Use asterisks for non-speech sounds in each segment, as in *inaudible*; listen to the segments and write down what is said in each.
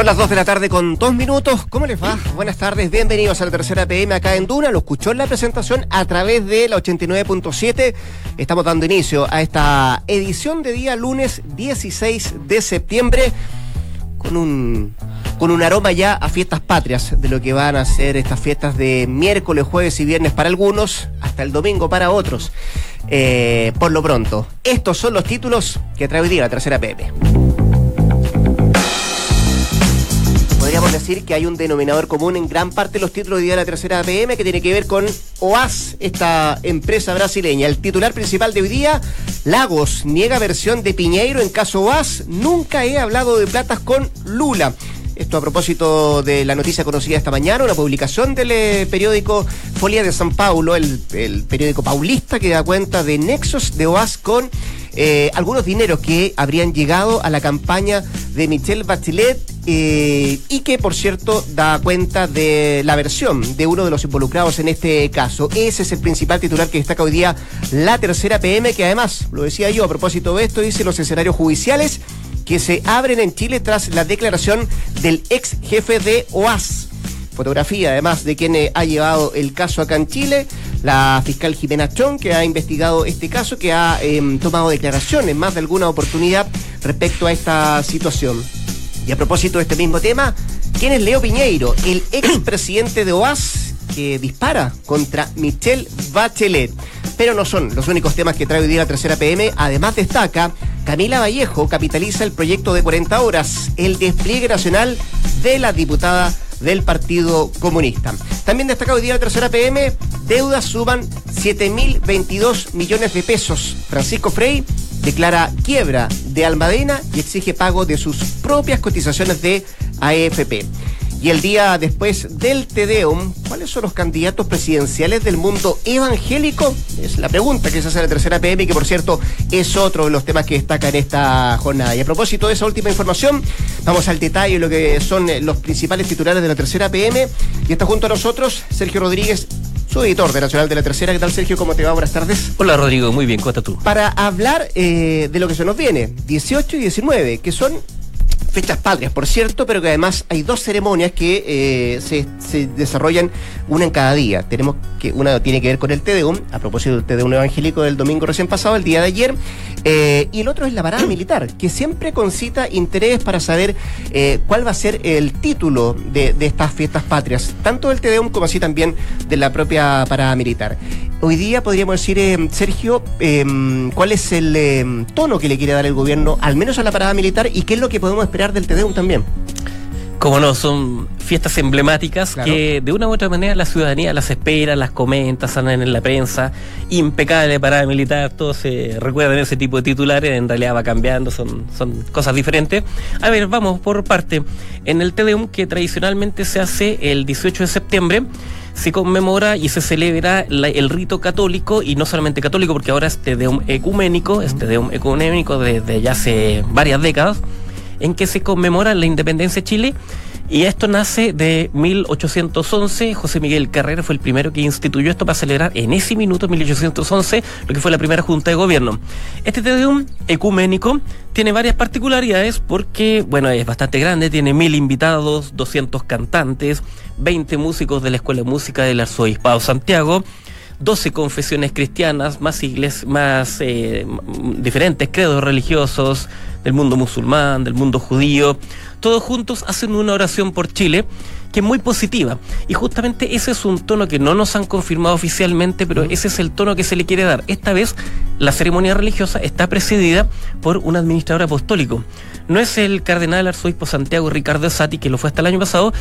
Son las 2 de la tarde con 2 minutos. ¿Cómo les va? Buenas tardes, bienvenidos a la tercera PM acá en Duna. Lo escuchó en la presentación a través de la 89.7. Estamos dando inicio a esta edición de día lunes 16 de septiembre con un, con un aroma ya a fiestas patrias de lo que van a ser estas fiestas de miércoles, jueves y viernes para algunos, hasta el domingo para otros. Eh, por lo pronto, estos son los títulos que trae hoy día la tercera PM. Podríamos decir que hay un denominador común en gran parte de los títulos de día de la tercera PM que tiene que ver con OAS, esta empresa brasileña. El titular principal de hoy día, Lagos, niega versión de Piñeiro en caso OAS. Nunca he hablado de platas con Lula. Esto a propósito de la noticia conocida esta mañana, una publicación del eh, periódico Folia de San Paulo, el, el periódico paulista que da cuenta de nexos de OAS con eh, algunos dineros que habrían llegado a la campaña de Michelle Bachelet eh, y que, por cierto, da cuenta de la versión de uno de los involucrados en este caso. Ese es el principal titular que destaca hoy día la tercera PM, que además, lo decía yo a propósito de esto, dice los escenarios judiciales que se abren en Chile tras la declaración del ex jefe de OAS fotografía además de quien eh, ha llevado el caso acá en Chile, la fiscal Jimena Chón, que ha investigado este caso, que ha em, tomado declaraciones más de alguna oportunidad respecto a esta situación. Y a propósito de este mismo tema, ¿quién es Leo Piñeiro, el *clears throat* expresidente de OAS que dispara contra Michelle Bachelet? Pero no son los únicos temas que trae hoy día la tercera PM. Además destaca, Camila Vallejo capitaliza el proyecto de 40 horas, el despliegue nacional de la diputada del Partido Comunista. También destaca hoy día la tercera PM, deudas suban 7.022 millones de pesos. Francisco Frey declara quiebra de Almadena y exige pago de sus propias cotizaciones de AFP. Y el día después del Tedeum, ¿cuáles son los candidatos presidenciales del mundo evangélico? Es la pregunta que se hace en la tercera PM, que por cierto es otro de los temas que destaca en esta jornada. Y a propósito de esa última información, vamos al detalle de lo que son los principales titulares de la tercera PM. Y está junto a nosotros Sergio Rodríguez, su editor de Nacional de la Tercera. ¿Qué tal, Sergio? ¿Cómo te va? Buenas tardes. Hola, Rodrigo. Muy bien. Cuenta tú. Para hablar eh, de lo que se nos viene, 18 y 19, que son fechas patrias, por cierto, pero que además hay dos ceremonias que eh, se, desarrollan una en cada día. Tenemos que una tiene que ver con el Tedeum, a propósito del Tedeum evangélico del domingo recién pasado, el día de ayer, eh, y el otro es la parada militar, que siempre concita interés para saber eh, cuál va a ser el título de, de estas fiestas patrias, tanto del Tedeum como así también de la propia parada militar. Hoy día podríamos decir, eh, Sergio, eh, cuál es el eh, tono que le quiere dar el gobierno, al menos a la parada militar, y qué es lo que podemos esperar del TDUM también. Como no, son fiestas emblemáticas que de una u otra manera la ciudadanía las espera, las comenta, salen en la prensa. Impecable parada militar, todos se recuerdan ese tipo de titulares, en realidad va cambiando, son, son cosas diferentes. A ver, vamos por parte. En el TDUM, que tradicionalmente se hace el 18 de septiembre, se conmemora y se celebra el rito católico, y no solamente católico, porque ahora es Tedeum ecuménico, es Tedeum ecuménico desde ya hace varias décadas, en que se conmemora la independencia de Chile. Y esto nace de 1811. José Miguel Carrera fue el primero que instituyó esto para celebrar en ese minuto, 1811, lo que fue la primera junta de gobierno. Este Tedeum ecuménico tiene varias particularidades porque, bueno, es bastante grande, tiene mil invitados, 200 cantantes, 20 músicos de la Escuela de Música del Arzobispado Santiago, 12 confesiones cristianas, más iglesias, más eh, diferentes credos religiosos del mundo musulmán, del mundo judío, todos juntos hacen una oración por Chile que es muy positiva. Y justamente ese es un tono que no nos han confirmado oficialmente, pero ese es el tono que se le quiere dar. Esta vez la ceremonia religiosa está presidida por un administrador apostólico. No es el cardenal arzobispo Santiago Ricardo Sati, que lo fue hasta el año pasado,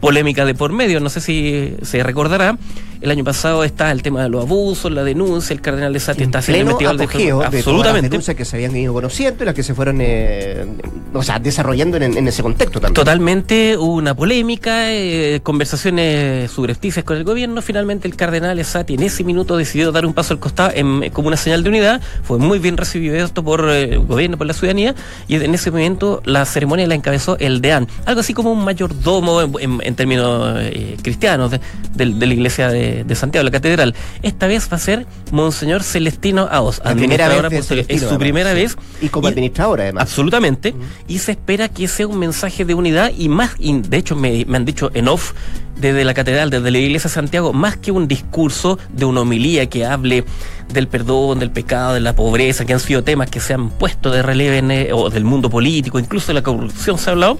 polémica de por medio, no sé si se recordará. El año pasado está el tema de los abusos, la denuncia, el cardenal de Sati está haciendo investigado de, absolutamente. las denuncias que se habían ido conociendo y las que se fueron eh, o sea, desarrollando en, ese contexto también. Totalmente, hubo una polémica de conversaciones subrepticias con el gobierno, finalmente el cardenal Esati en ese minuto decidió dar un paso al costado como una señal de unidad. Fue muy bien recibido esto por el gobierno, por la ciudadanía, y en ese momento la ceremonia la encabezó el deán, algo así como un mayordomo en, en, términos cristianos de, la iglesia de, de Santiago, la catedral. Esta vez va a ser Monseñor Celestino Aos, administrador Es su primera vez. Y como administrador, además. Absolutamente. Y se espera que sea un mensaje de unidad y más, de hecho me, han dicho en off desde la catedral, desde la iglesia de Santiago, más que un discurso de una homilía que hable del perdón, del pecado, de la pobreza, que han sido temas que se han puesto de relieve o del mundo político, incluso de la corrupción se ha hablado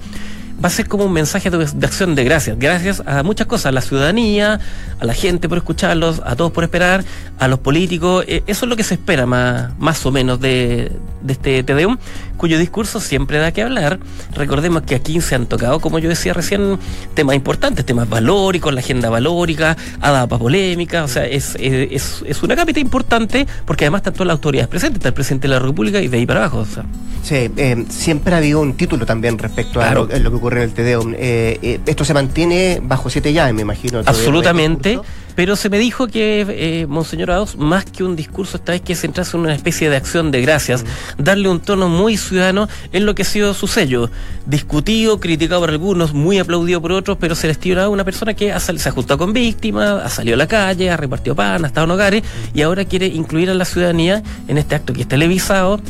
va a ser como un mensaje de, acción de gracias. Gracias a muchas cosas, a la ciudadanía, a la gente por escucharlos, a todos por esperar, a los políticos. Eh, eso es lo que se espera más, más o menos de, de este TDUM, cuyo discurso siempre da que hablar. Recordemos que aquí se han tocado, como yo decía recién, temas importantes, temas valóricos, la agenda valórica, ha dado para polémica, o sea, es, es, es una cápita importante porque además están todas las autoridades presentes, está el presidente de la República y de ahí para abajo. O sea. Sí, eh, siempre ha habido un título también respecto a lo, que ocurre en el TDUM. Eh, eh, esto se mantiene bajo siete llaves, me imagino. Absolutamente. Pero se me dijo que, eh, Monseñor Aos, más que un discurso, esta vez que centrarse en una especie de acción de gracias, darle un tono muy ciudadano en lo que ha sido su sello. Discutido, criticado por algunos, muy aplaudido por otros, pero Celestino una persona que ha se ha juntado con víctimas, ha salido a la calle, ha repartido pan, ha estado en hogares y ahora quiere incluir a la ciudadanía en este acto que es televisado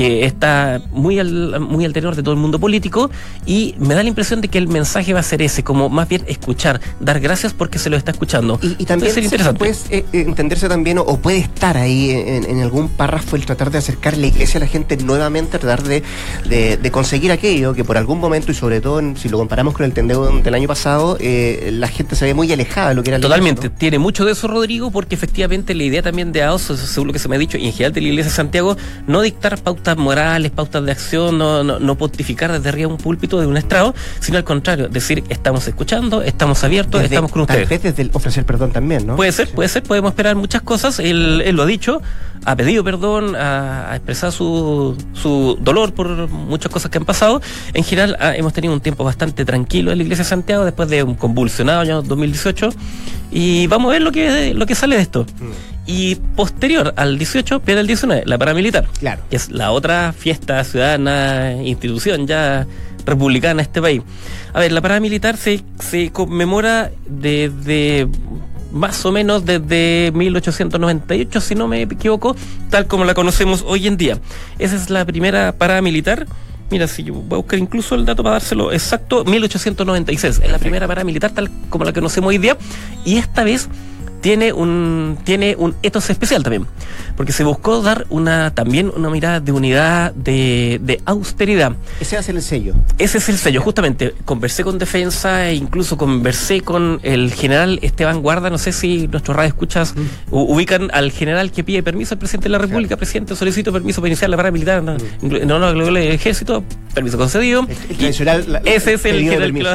que está muy al, muy al tenor de todo el mundo político y me da la impresión de que el mensaje va a ser ese, como más bien escuchar, dar gracias porque se lo está escuchando. Y, también puede eh, entenderse también o, puede estar ahí en, algún párrafo el tratar de acercar la iglesia a la gente nuevamente, tratar de, de, conseguir aquello que por algún momento y sobre todo si lo comparamos con el tendeo del año pasado, eh, la gente se ve muy alejada de lo que era la Totalmente, tiene mucho de eso Rodrigo porque efectivamente la idea también de AOS, según lo que se me ha dicho, y en general de la iglesia de Santiago, no dictar pautas pautas morales, pautas de acción, no, no, no pontificar desde arriba un púlpito de un estrado, sino al contrario, decir estamos escuchando, estamos abiertos, estamos con ustedes. Tal vez desde el ofrecer perdón también, ¿no? Puede ser, puede ser, podemos esperar muchas cosas. Él, él lo ha dicho, ha pedido perdón, ha, expresado su, su dolor por muchas cosas que han pasado. En general ah, hemos tenido un tiempo bastante tranquilo en la Iglesia de Santiago después de un convulsionado año 2018 y vamos a ver lo que, lo que sale de esto. Mm. Y posterior al 18 viene el 19, la paramilitar. Claro. Que es la otra fiesta ciudadana, institución ya republicana en este país. A ver, la paramilitar se, se conmemora desde más o menos desde 1898, si no me equivoco, tal como la conocemos hoy en día. Esa es la primera paramilitar. Mira, si yo voy a buscar incluso el dato para dárselo exacto, 1896. Es la primera paramilitar tal como la conocemos hoy día. Y esta vez tiene un tiene un ethos especial también porque se buscó dar una también una mirada de unidad de, de austeridad. Ese es el sello. Ese es el sello justamente. Conversé con defensa e incluso conversé con el general Esteban Guarda no sé si nuestros radio escuchas mm. ubican al general que pide permiso al presidente de la República presidente solicito permiso para iniciar la parada militar no mm. no, no, el ejército permiso concedido. Ese es el general que lo,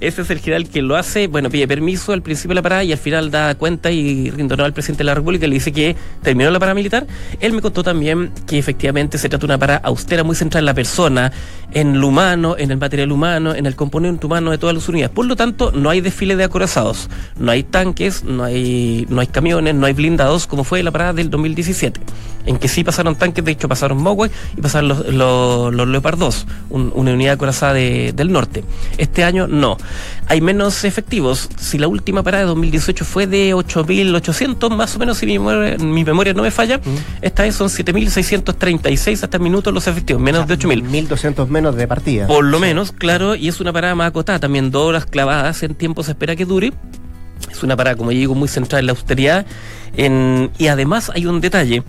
ese es el general que lo hace. Bueno pide permiso al principio de la parada y al final da cuenta y rindonó al presidente de la República y le dice que terminó la paramilitar, él me contó también que efectivamente se trata de una para austera muy central en la persona, en lo humano, en el material humano, en el componente humano de todas las unidades. Por lo tanto, no hay desfile de acorazados, no hay tanques, no hay, no hay camiones, no hay blindados, como fue la parada del 2017, en que sí pasaron tanques, de hecho pasaron Mogwai y pasaron los, los, los Leopard 2, una unidad acorazada del norte. Este año no. Hay menos efectivos. Si la última parada de 2018 fue de 8.800 más o menos, si mi memoria, no me falla. Esta vez son 7.636 hasta el minuto los efectivos, menos de 8.000. 1.200 menos de partida. Por lo menos, claro, y es una parada más acotada, también dos horas clavadas, en tiempo se espera que dure. Es una parada, como digo, muy central en la austeridad. y además hay un detalle.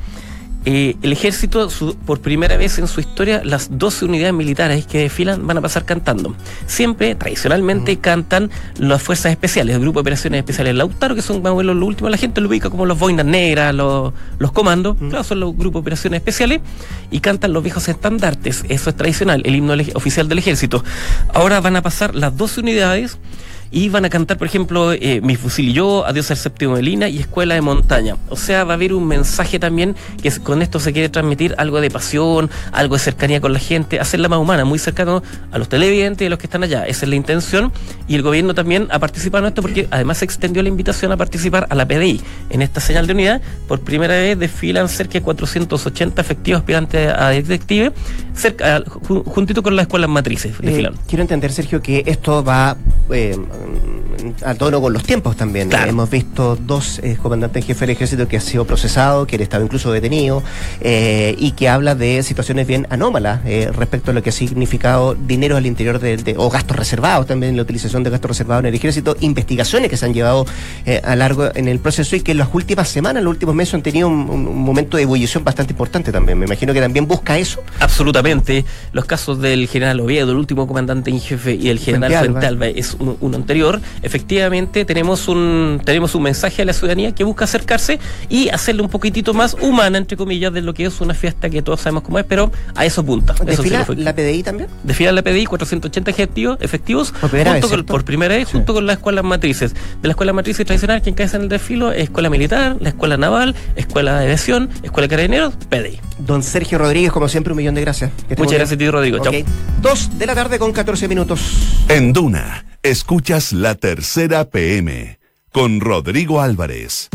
Eh, el ejército, por primera vez en su historia, las 12 unidades militares que desfilan van a pasar cantando. Siempre, tradicionalmente, cantan las fuerzas especiales, el grupo de operaciones especiales Lautaro, que son más o menos lo último, la gente lo ubica como los boinas negras, los, los comandos, claro, son los grupos de operaciones especiales, y cantan los viejos estandartes, eso es tradicional, el himno oficial del ejército. Ahora van a pasar las 12 unidades y van a cantar, por ejemplo, eh, Mi fusil y yo, Adiós al séptimo de Lina y Escuela de Montaña. O sea, va a haber un mensaje también que con esto se quiere transmitir algo de pasión, algo de cercanía con la gente, hacerla más humana, muy cercano a los televidentes y a los que están allá. Esa es la intención y el gobierno también ha participado en esto porque además se extendió la invitación a participar a la PDI. En esta señal de unidad, por primera vez desfilan cerca de 480 efectivos aspirantes a detective, cerca, juntito con las escuelas matrices. Eh, quiero entender, Sergio, que esto va eh, a tono con los tiempos también. Hemos visto dos eh, comandantes en jefe del ejército que ha sido procesado, que han estado incluso detenido, eh, y que habla de situaciones bien anómalas eh, respecto a lo que ha significado dinero al interior de, o gastos reservados también, la utilización de gastos reservados en el ejército, investigaciones que se han llevado a largo en el proceso y que en las últimas semanas, en los últimos meses han tenido un, momento de ebullición bastante importante también. Me imagino que también busca eso. Absolutamente. Los casos del general Oviedo, el último comandante en jefe, y el general Fuentalba es uno anterior efectivamente tenemos un, tenemos un mensaje a la ciudadanía que busca acercarse y hacerle un poquitito más humana, entre comillas, de lo que es una fiesta que todos sabemos cómo es, pero a eso punta. ¿Desfila la PDI también? Desfila la PDI, 480 efectivos, efectivos por primera vez, por primera vez junto con las escuelas matrices. De la escuela matrices tradicional, quien cae en el desfilo es Escuela Militar, la Escuela Naval, Escuela de Aviación, Escuela de Carabineros, PDI. Don Sergio Rodríguez, como siempre, un millón de gracias. Muchas gracias, tío Rodrigo. Chao. Dos de la tarde con 14 minutos. En Duna Escuchas la tercera PM con Rodrigo Álvarez.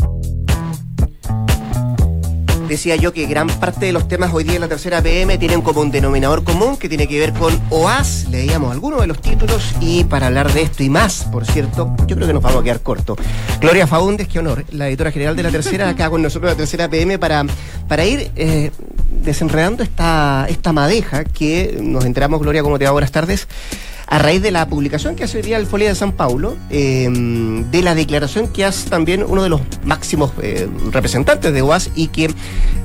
Decía yo que gran parte de los temas hoy día en la tercera PM tienen como un denominador común que tiene que ver con OAS. Leíamos algunos de los títulos y para hablar de esto y más, por cierto, yo creo que nos vamos a quedar corto. Gloria Faúndez, qué honor, la editora general de la tercera, acá con nosotros la tercera PM para, para ir eh, desenredando esta, esta madeja que nos enteramos, Gloria, ¿cómo te va? Buenas tardes a raíz de la publicación que hace el Folia de San Paulo, em, de la declaración que hace también uno de los máximos eh, representantes de UAS y que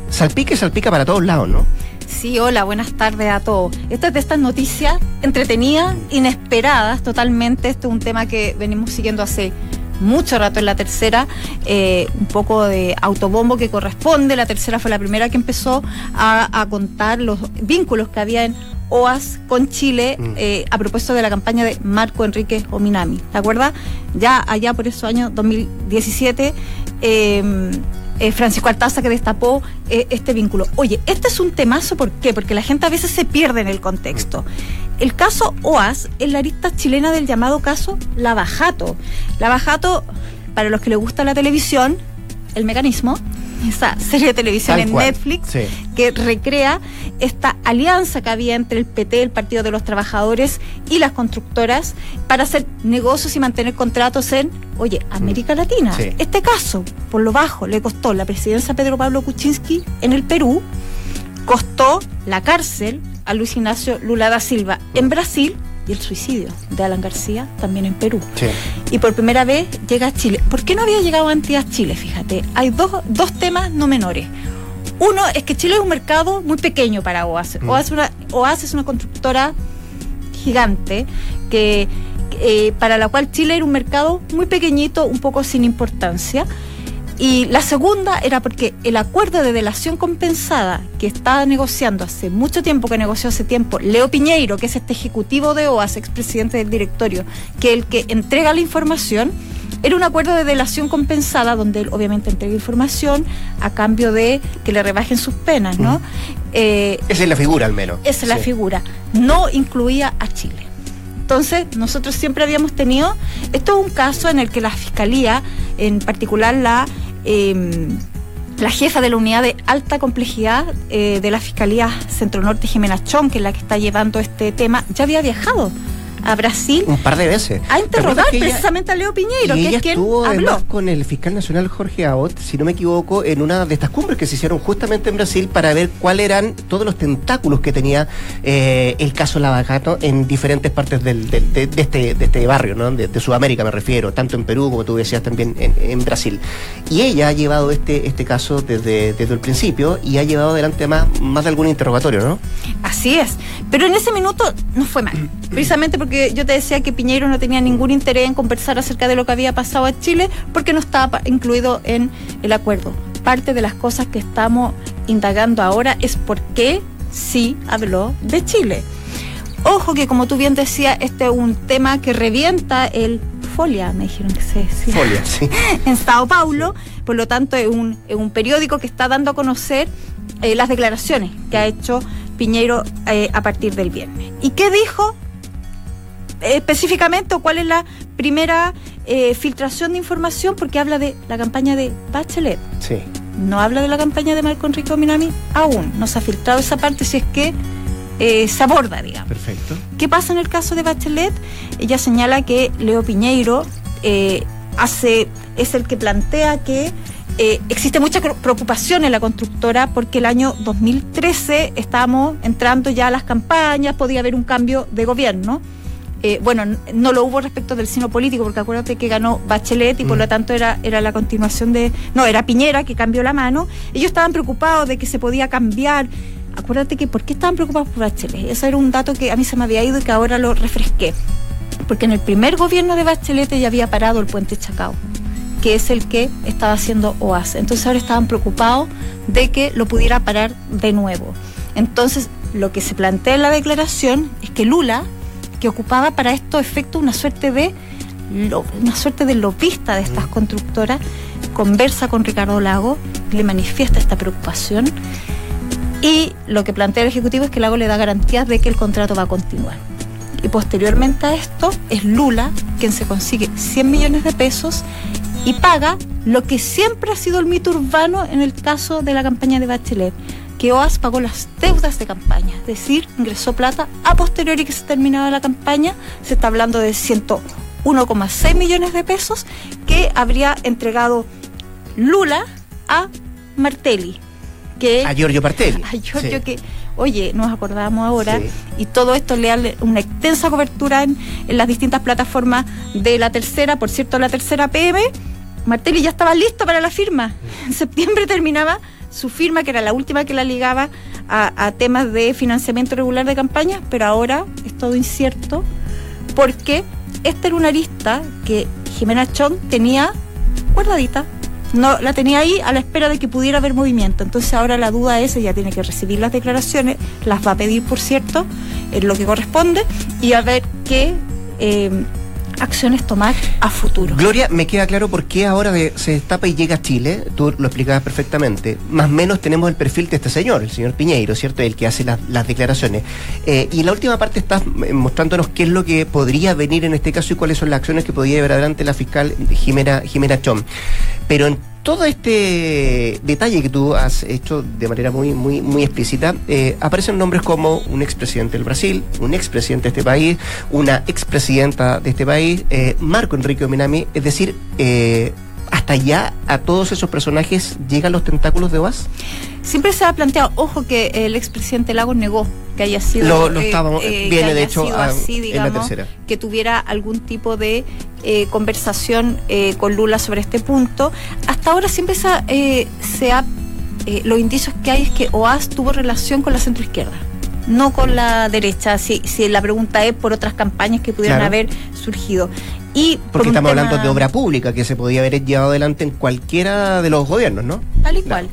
salpica y salpica para todos lados, ¿no? Sí, hola, buenas tardes a todos. Esto es de estas noticias entretenidas, inesperadas totalmente. Esto es un tema que venimos siguiendo hace mucho rato en la tercera, eh, un poco de autobombo que corresponde. La tercera fue la primera que empezó a contar los vínculos que había en OAS con Chile mm. eh, a propósito de la campaña de Marco Enrique Ominami. ¿Te acuerdas? Ya allá por esos años 2017, em, eh, Francisco Altaza que destapó eh, este vínculo. Oye, este es un temazo, ¿por qué? Porque la gente a veces se pierde en el contexto. El caso OAS es la arista chilena del llamado caso Lavajato. Lavajato, para los que les gusta la televisión, el mecanismo, esa serie de televisión en Netflix que recrea esta alianza que había entre el PT, el Partido de los Trabajadores y las constructoras para hacer negocios y mantener contratos en, oye, América mm. Latina. Este caso, por lo bajo, le costó la presidencia a Pedro Pablo Kuczynski en el Perú, costó la cárcel a Luis Ignacio Lula da Silva en Brasil y el suicidio de Alan García también en Perú. Y por primera vez llega a Chile. ¿Por qué no había llegado antes a Chile? Fíjate, hay dos, dos temas no menores. Uno es que Chile es un mercado muy pequeño para OAS. Mm. OAS, es una constructora gigante que, eh, para la cual Chile era un mercado muy pequeñito, un poco sin importancia. Y la segunda era porque el acuerdo de delación compensada que estaba negociando hace mucho tiempo, que negoció hace tiempo, Leo Piñeiro, que es este ejecutivo de OAS, expresidente del directorio, que el que entrega la información, era un acuerdo de delación compensada donde él obviamente entrega información a cambio de que le rebajen sus penas, ¿no? Eh, esa es la figura al menos. Esa es la figura. No incluía a Chile. Entonces, nosotros siempre habíamos tenido, esto es un caso en el que la Fiscalía, en particular la Em, la jefa de la unidad de alta complejidad eh, de la Fiscalía Centro Norte, Jimena Chón, que es la que está llevando este tema, ya había viajado a Brasil. Un par de veces. A interrogar precisamente a Leo Piñeiro, que es quien estuvo habló. con el fiscal nacional Jorge Abbott, si no me equivoco, en una de estas cumbres que se hicieron justamente en Brasil para ver cuáles eran todos los tentáculos que tenía eh, el caso Lavajato en diferentes partes del, de, este, de este barrio, ¿no? De, Sudamérica me refiero, tanto en Perú como tú decías también en, Brasil. Y ella ha llevado este, este caso desde, desde el principio y ha llevado adelante más, más de algún interrogatorio, ¿no? Así es. Pero en ese minuto no fue mal. *clears throat* Precisamente porque yo te decía que Piñeiro no tenía ningún interés en conversar acerca de lo que había pasado a Chile porque no estaba incluido en el acuerdo. Parte de las cosas que estamos indagando ahora es por qué sí habló de Chile. Ojo que como tú bien decías, este es un tema que revienta el Folia, me dijeron que se decía. Folia, sí. *laughs* en Sao Paulo, por lo tanto es un, es un periódico que está dando a conocer eh, las declaraciones que ha hecho Piñeiro eh, a partir del viernes. ¿Y qué dijo específicamente o cuál es la primera eh, filtración de información? Porque habla de la campaña de Bachelet. Sí. No habla de la campaña de Marco Enrique Minami aún. No se ha filtrado esa parte si es que eh, se aborda, digamos. Perfecto. ¿Qué pasa en el caso de Bachelet? Ella señala que Leo Piñeiro eh, hace, es el que plantea que eh, existe mucha preocupación en la constructora porque el año 2013 estábamos entrando ya a las campañas, podía haber un cambio de gobierno. Eh, bueno, no lo hubo respecto del sino político, porque acuérdate que ganó Bachelet y por Mm. lo tanto era, era la continuación de. No, era Piñera que cambió la mano. Ellos estaban preocupados de que se podía cambiar. Acuérdate que, ¿por qué estaban preocupados por Bachelet? Ese era un dato que a mí se me había ido y que ahora lo refresqué. Porque en el primer gobierno de Bachelet ya había parado el puente Chacao, que es el que estaba haciendo OAS. Entonces ahora estaban preocupados de que lo pudiera parar de nuevo. Entonces, lo que se plantea en la declaración es que Lula, que ocupaba para estos efectos una suerte de una suerte de lobista de estas constructoras, conversa con Ricardo Lago, le manifiesta esta preocupación y lo que plantea el Ejecutivo es que Lago le da garantías de que el contrato va a continuar. Y posteriormente a esto es Lula quien se consigue 100 millones de pesos y paga lo que siempre ha sido el mito urbano en el caso de la campaña de Bachelet, que OAS pagó las deudas de campaña, es decir, ingresó plata a posteriori que se terminaba la campaña, se está hablando de 101,6 millones de pesos que habría entregado Lula a Martelli, que A Giorgio Partelli. *laughs* a Giorgio Sí. que, oye, nos acordábamos ahora, Sí. y todo esto le da una extensa cobertura en, en las distintas plataformas de la tercera, por cierto, la tercera PM, Martelli ya estaba listo para la firma. En septiembre terminaba su firma, que era la última que la ligaba a, temas de financiamiento regular de campaña, pero ahora es todo incierto, porque esta era una arista que Jimena Chong tenía guardadita. No, la tenía ahí a la espera de que pudiera haber movimiento. Entonces ahora la duda es, ella tiene que recibir las declaraciones, las va a pedir, por cierto, en lo que corresponde, y a ver qué eh, acciones tomar a futuro. Gloria, me queda claro por qué ahora se destapa y llega a Chile, tú lo explicabas perfectamente. Más o menos tenemos el perfil de este señor, el señor Piñeiro, ¿cierto? El que hace las, las declaraciones. Eh, y en la última parte estás eh, mostrándonos qué es lo que podría venir en este caso y cuáles son las acciones que podría llevar adelante la fiscal Jimena, Jimena Chom. Pero en todo este detalle que tú has hecho de manera muy, muy, muy explícita, eh, aparecen nombres como un expresidente del Brasil, un expresidente de este país, una expresidenta de este país, eh, Marco Enrique Minami, es decir, eh, hasta allá a todos esos personajes llegan los tentáculos de OAS. Siempre se ha planteado, ojo que el expresidente Lagos negó que haya sido Lo- lo eh, estábamos- que viene, de hecho, a- así, en la tercera. que tuviera algún tipo de eh, conversación eh, con Lula sobre este punto. Hasta ahora siempre se ha, eh, se ha eh, los indicios que hay es que OAS tuvo relación con la centroizquierda, no con la derecha. Si, si la pregunta es por otras campañas que pudieran Claro. haber surgido. Y por Porque estamos tema- hablando de obra pública que se podía haber llevado adelante en cualquiera de los gobiernos, ¿no? Tal y cual.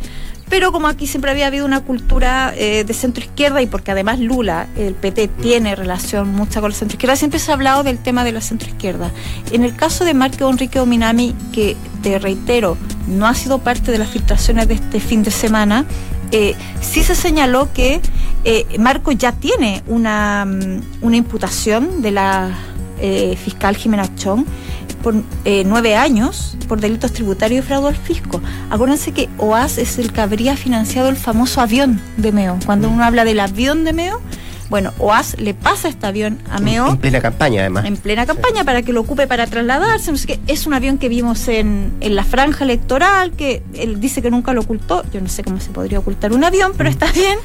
Pero como aquí siempre había habido una cultura eh, de centro izquierda y porque además Lula, el PT, tiene relación mucha con la centro izquierda, siempre se ha hablado del tema de la centro izquierda. En el caso de Marco Enrique Ominami, que te reitero, no ha sido parte de las filtraciones de este fin de semana, eh, sí se señaló que eh, Marco ya tiene una, mm, una imputación de la eh, fiscal Jimena Chong por eh, nueve años por delitos tributarios y fraude al fisco. Acuérdense que OAS es el que habría financiado el famoso avión de Meo. Cuando uno habla del avión de Meo, bueno, OAS le pasa este avión a Meo En plena campaña, además. en plena campaña para que lo ocupe para trasladarse, no sé qué. Es un avión que vimos en, en la franja electoral, que él dice que nunca lo ocultó. Yo no sé cómo se podría ocultar un avión, pero está bien.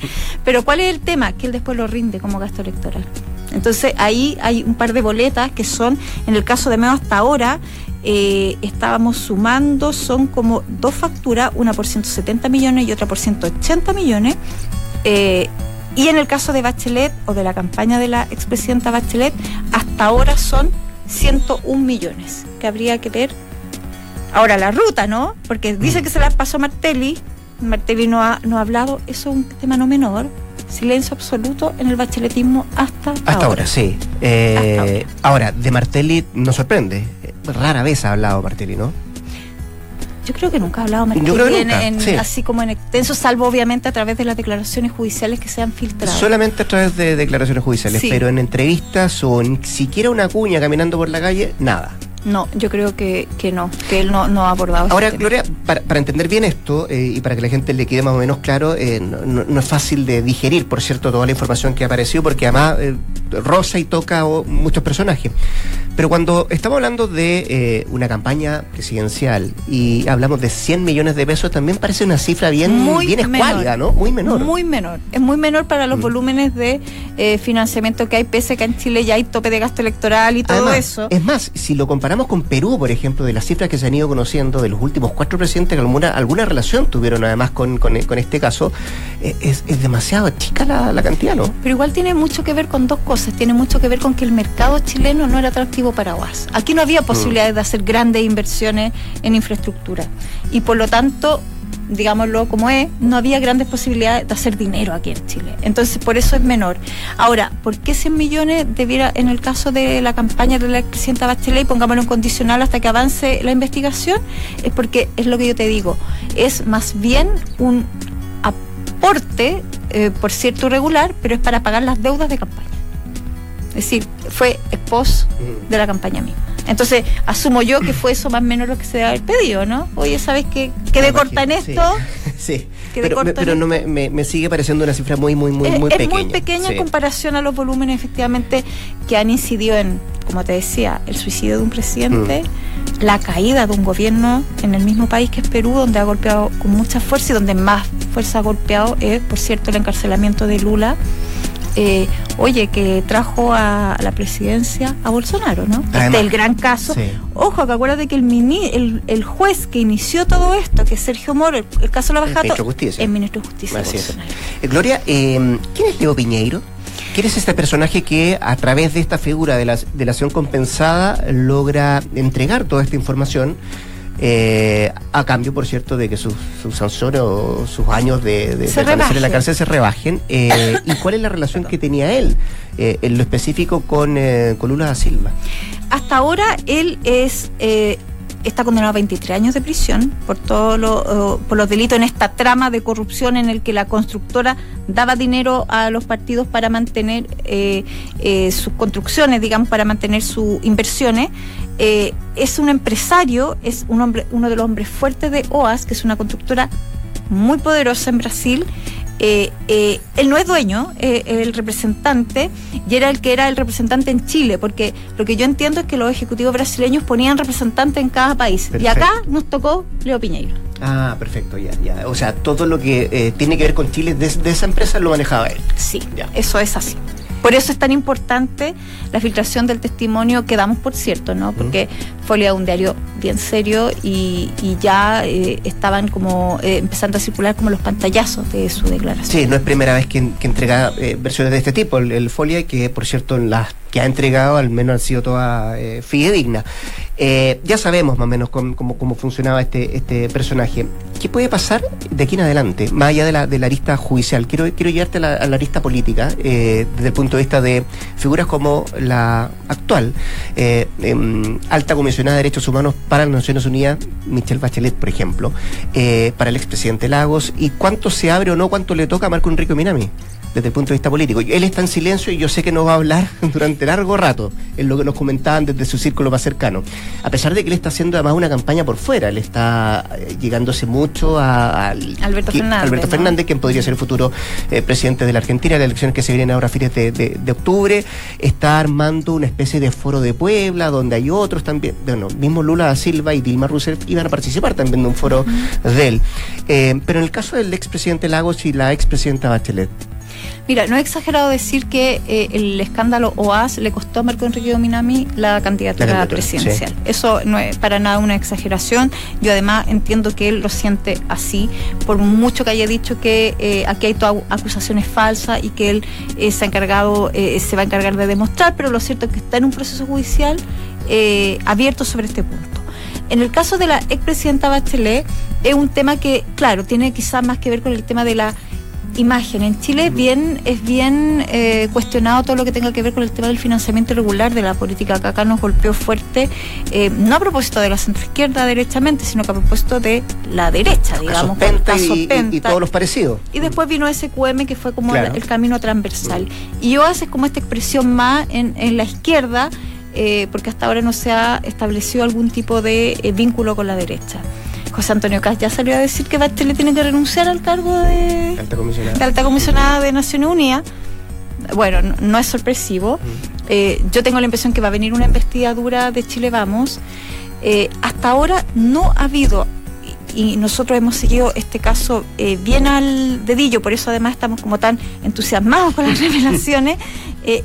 Pero ¿cuál es el tema? Que él después lo rinde como gasto electoral. Entonces ahí hay un par de boletas que son, en el caso de Meo hasta ahora, eh, estábamos sumando, son como dos facturas, una por 170 millones y otra por 180 millones. Eh, y en el caso de Bachelet o de la campaña de la expresidenta Bachelet, hasta ahora son 101 millones, que habría que ver ahora la ruta, ¿no? Porque dice que se la pasó Martelli, Martelli no ha, no ha hablado, eso es un tema no menor, silencio absoluto en el bacheletismo hasta, Hasta ahora, sí. Eh, Hasta ahora. ahora, de Martelli nos sorprende. Rara vez ha hablado Martelli, ¿no? Yo creo que nunca ha hablado Martelli Yo creo que nunca, en- sí. así como en extenso, salvo obviamente a través de las declaraciones judiciales que se han filtrado. Solamente a través de declaraciones judiciales, Sí. pero en entrevistas o ni siquiera una cuña caminando por la calle, nada. No, yo creo que, que no, que él no, no ha abordado Ahora. Gloria, para, para entender bien esto eh, y para que la gente le quede más o menos claro, eh, no, no- es fácil de digerir, por cierto, toda la información que ha aparecido, porque además eh, roza y toca muchos personajes. Pero cuando estamos hablando de eh, una campaña presidencial y hablamos de 100 millones de pesos, también parece una cifra bien, muy bien escuálida, ¿no? Muy menor. Muy menor. Es muy menor para los Mm. volúmenes de eh, financiamiento que hay, pese a que en Chile ya hay tope de gasto electoral y todo Además, eso. Es más, si lo comparamos con Perú, por ejemplo, de las cifras que se han ido conociendo de los últimos cuatro presidentes que alguna, alguna relación tuvieron además con, con, con este caso, eh, es, es demasiado chica la, la cantidad, ¿no? Pero igual tiene mucho que ver con dos cosas. Tiene mucho que ver con que el mercado chileno no era atractivo para OAS. Aquí no Mm. había posibilidades de hacer grandes inversiones en infraestructura. Y por lo tanto, digámoslo como es, no había grandes posibilidades de hacer dinero aquí en Chile. Entonces, por eso es menor. Ahora, ¿por qué 100 millones debiera, en el caso de la campaña de la presidenta Bachelet, y pongámoslo en condicional hasta que avance la investigación? Es porque, es lo que yo te digo, es más bien un aporte, eh, por cierto, irregular, pero es para pagar las deudas de campaña. Es decir, fue post de la campaña misma. Entonces, asumo yo que fue eso más o menos lo que se debe haber pedido, ¿no? Oye, ¿sabes qué? Quedé corta en esto. *laughs* Sí. Pero, me- pero no me, me, me sigue pareciendo una cifra muy, muy, muy, es, muy es pequeña. muy pequeña Sí. en comparación a los volúmenes, efectivamente, que han incidido en, como te decía, el suicidio de un presidente, Mm. la caída de un gobierno en el mismo país que es Perú, donde ha golpeado con mucha fuerza y donde más fuerza ha golpeado es, por cierto, el encarcelamiento de Lula. Eh, oye, que trajo a la presidencia a Bolsonaro, ¿no? Este Además, es el gran caso. sí. Ojo, que acuérdate que el, mini, el, el juez que inició todo esto, que es Sergio Moro, el, el caso de la El Bajato, ministro de Justicia. es ministro de Justicia. Eh, Gloria, eh, ¿quién es Leo Piñeiro? ¿Quién es este personaje que a través de esta figura de la delación compensada logra entregar toda esta información? Eh, a cambio, por cierto, de que sus, sus sanciones o sus años de, de permanecer en la cárcel se rebajen. eh, ¿Y cuál es la relación que tenía él, eh, en lo específico, con, eh, con Lula da Silva? Hasta ahora él es eh, está condenado a 23 años de prisión por todo lo, por los delitos en esta trama de corrupción en el que la constructora daba dinero a los partidos para mantener eh, eh, sus construcciones, digamos, para mantener sus inversiones. Eh, es un empresario, es un hombre, uno de los hombres fuertes de OAS, que es una constructora muy poderosa en Brasil. Eh, eh, él no es dueño, eh, el representante, y era el que era el representante en Chile, porque lo que yo entiendo es que los ejecutivos brasileños ponían representantes en cada país. Y Perfecto. acá nos tocó Leo Piñeiro. Ah, perfecto, ya, ya. O sea, todo lo que eh, tiene que ver con Chile de, de esa empresa lo manejaba él. Sí, Ya. eso es así. Por eso es tan importante la filtración del testimonio que damos, por cierto, ¿no? Porque Folia es un diario bien serio y, y ya eh, estaban como eh, empezando a circular como los pantallazos de su declaración. Sí, no es primera vez que, que entrega eh, versiones de este tipo, el, el Folia, que por cierto las que ha entregado al menos han sido todas eh, fidedignas. Eh, ya sabemos más o menos cómo, funcionaba este, este personaje. ¿Qué puede pasar de aquí en adelante, más allá de la, de la arista judicial? Quiero, quiero llevarte a la, a arista política, eh, desde el punto de vista de figuras como la actual, eh, em, alta comisionada de Derechos Humanos para las Naciones Unidas, Michelle Bachelet, por ejemplo, eh, para el expresidente Lagos, y cuánto se abre o no, cuánto le toca a Marco Enrique Minami desde el punto de vista político. Él está en silencio y yo sé que no va a hablar *laughs* durante largo rato, en lo que nos comentaban desde su círculo más cercano. A pesar de que él está haciendo además una campaña por fuera, él está eh, llegándose mucho a, al- Alberto que- Fernández, Alberto ¿no? Fernández, quien podría ser el futuro eh, presidente de la Argentina, las elecciones que se vienen ahora a fines de, de- de octubre, está armando una especie de foro de Puebla, donde hay otros también, bueno, mismo Lula da Silva y Dilma Rousseff iban a participar también de un foro de él. Eh, pero en el caso del expresidente Lagos y la expresidenta Bachelet, Mira, no es exagerado decir que eh, el escándalo OAS le costó a Marco Enrique Dominami la candidatura, La candidatura, presidencial. Eso no es para nada una exageración. Yo además entiendo que él lo siente así, por mucho que haya dicho que eh, aquí hay todas acusaciones falsas y que él eh, se ha encargado, eh, se va a encargar de demostrar, pero lo cierto es que está en un proceso judicial eh, abierto sobre este punto. En el caso de la expresidenta Bachelet, es un tema que, claro, tiene quizás más que ver con el tema de la imagen. En Chile es bien, es bien eh, cuestionado todo lo que tenga que ver con el tema del financiamiento irregular de la política que acá nos golpeó fuerte, eh, no a propósito de la centroizquierda derechamente, sino que a propósito de la derecha, digamos. Penta y, y, todos los parecidos. Y después vino SQM que fue como el, camino transversal. Y OAS es como esta expresión más en, en la izquierda, eh, porque hasta ahora no se ha establecido algún tipo de vínculo con la derecha. José Antonio Cas ya salió a decir que Bachelet tiene que renunciar al cargo de alta comisionada de, alta comisionada de Naciones Unidas. Bueno, no, es sorpresivo. Mm. Eh, yo tengo la impresión que va a venir una investigadura de Chile Vamos. Eh, hasta ahora no ha habido y nosotros hemos seguido este caso eh, bien al dedillo, por eso además estamos como tan entusiasmados con las *laughs* revelaciones,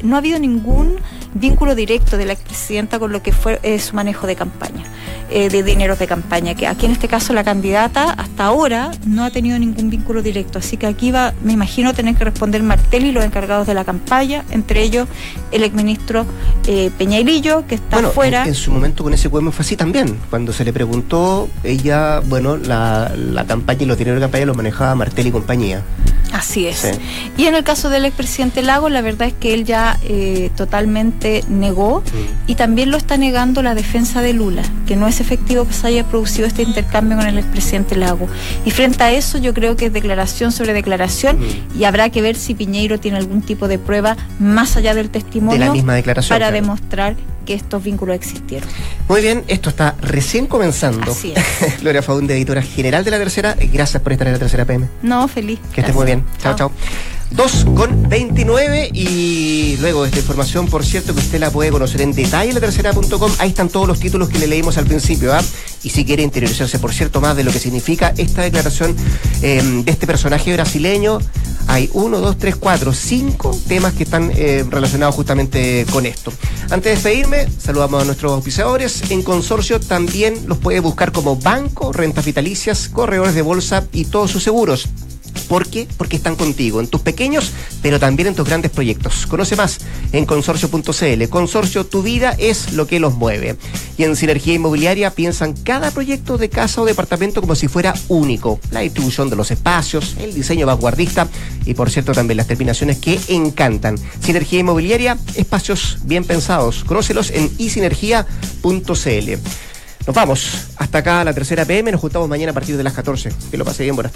no ha habido ningún vínculo directo de la expresidenta con lo que fue su manejo de campaña. Eh, de dineros de campaña, que aquí en este caso la candidata hasta ahora no ha tenido ningún vínculo directo, así que aquí va, me imagino, tener que responder Martel y los encargados de la campaña, entre ellos el exministro eh, Peñailillo, que está bueno, fuera. En, su momento con ese poema fue así también, cuando se le preguntó, ella, bueno, la, la campaña y los dineros de campaña los manejaba Martel y compañía. Así es. Y en el caso del expresidente Lago, la verdad es que él ya eh, totalmente negó y también lo está negando la defensa de Lula, que no es efectivo que se haya producido este intercambio con el expresidente Lago. Y frente a eso yo creo que es declaración sobre declaración y habrá que ver si Piñeiro tiene algún tipo de prueba más allá del testimonio de la misma declaración, para demostrar que estos vínculos existieron. Muy bien, esto está recién comenzando. Así es. *laughs* Gloria Faunde, editora general de la tercera, gracias por estar en la tercera PM. No, feliz. Que estés muy bien. Chao, chao. 2 con 29 y luego de esta información, por cierto, que usted la puede conocer en detalle en la tercera.com. Ahí están todos los títulos que le leímos al principio. ¿ah? Y si quiere interiorizarse, por cierto, más de lo que significa esta declaración em, de este personaje brasileño, hay uno, dos, tres, cuatro, cinco temas que están eh, relacionados justamente con esto. Antes de despedirme, saludamos a nuestros auspiciadores. En consorcio también los puede buscar como banco, rentas vitalicias, corredores de bolsa y todos sus seguros. ¿Por qué? Porque están contigo, en tus pequeños, pero también en tus grandes proyectos. Conoce más en consorcio.cl. Consorcio, tu vida es lo que los mueve. Y en Sinergia Inmobiliaria piensan cada proyecto de casa o departamento como si fuera único. La distribución de los espacios, el diseño vanguardista y, por cierto, también las terminaciones que encantan. Sinergia Inmobiliaria, espacios bien pensados. Conócelos en isinergia.cl. Nos vamos. Hasta acá la tercera PM. Nos juntamos mañana a partir de las 14. Que lo pase bien. Buenas tardes.